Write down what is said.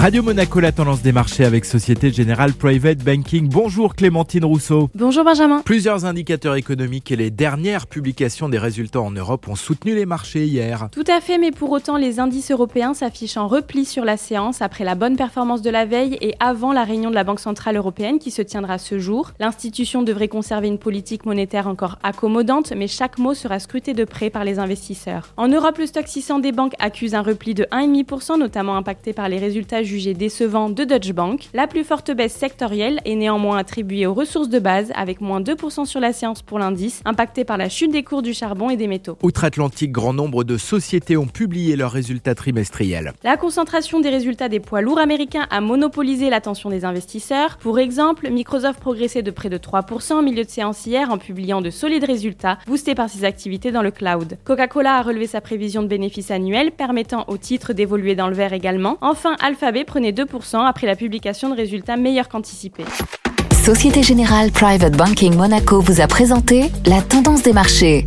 Radio Monaco, la tendance des marchés avec Société Générale Private Banking. Bonjour Clémentine Rousseau. Bonjour Benjamin. Plusieurs indicateurs économiques et les dernières publications des résultats en Europe ont soutenu les marchés hier. Tout à fait, mais pour autant, les indices européens s'affichent en repli sur la séance après la bonne performance de la veille et avant la réunion de la Banque Centrale Européenne qui se tiendra ce jour. L'institution devrait conserver une politique monétaire encore accommodante, mais chaque mot sera scruté de près par les investisseurs. En Europe, le stock 600 des banques accuse un repli de 1,5%, notamment impacté par les résultats jugé décevant de Deutsche Bank. La plus forte baisse sectorielle est néanmoins attribuée aux ressources de base, avec moins 2% sur la séance pour l'indice, impacté par la chute des cours du charbon et des métaux. Outre-Atlantique, grand nombre de sociétés ont publié leurs résultats trimestriels. La concentration des résultats des poids lourds américains a monopolisé l'attention des investisseurs. Pour exemple, Microsoft progressait de près de 3% en milieu de séance hier en publiant de solides résultats, boostés par ses activités dans le cloud. Coca-Cola a relevé sa prévision de bénéfices annuels, permettant au titre d'évoluer dans le vert également. Enfin, Alphabet prenait 2% après la publication de résultats meilleurs qu'anticipés. Société Générale Private Banking Monaco vous a présenté la tendance des marchés.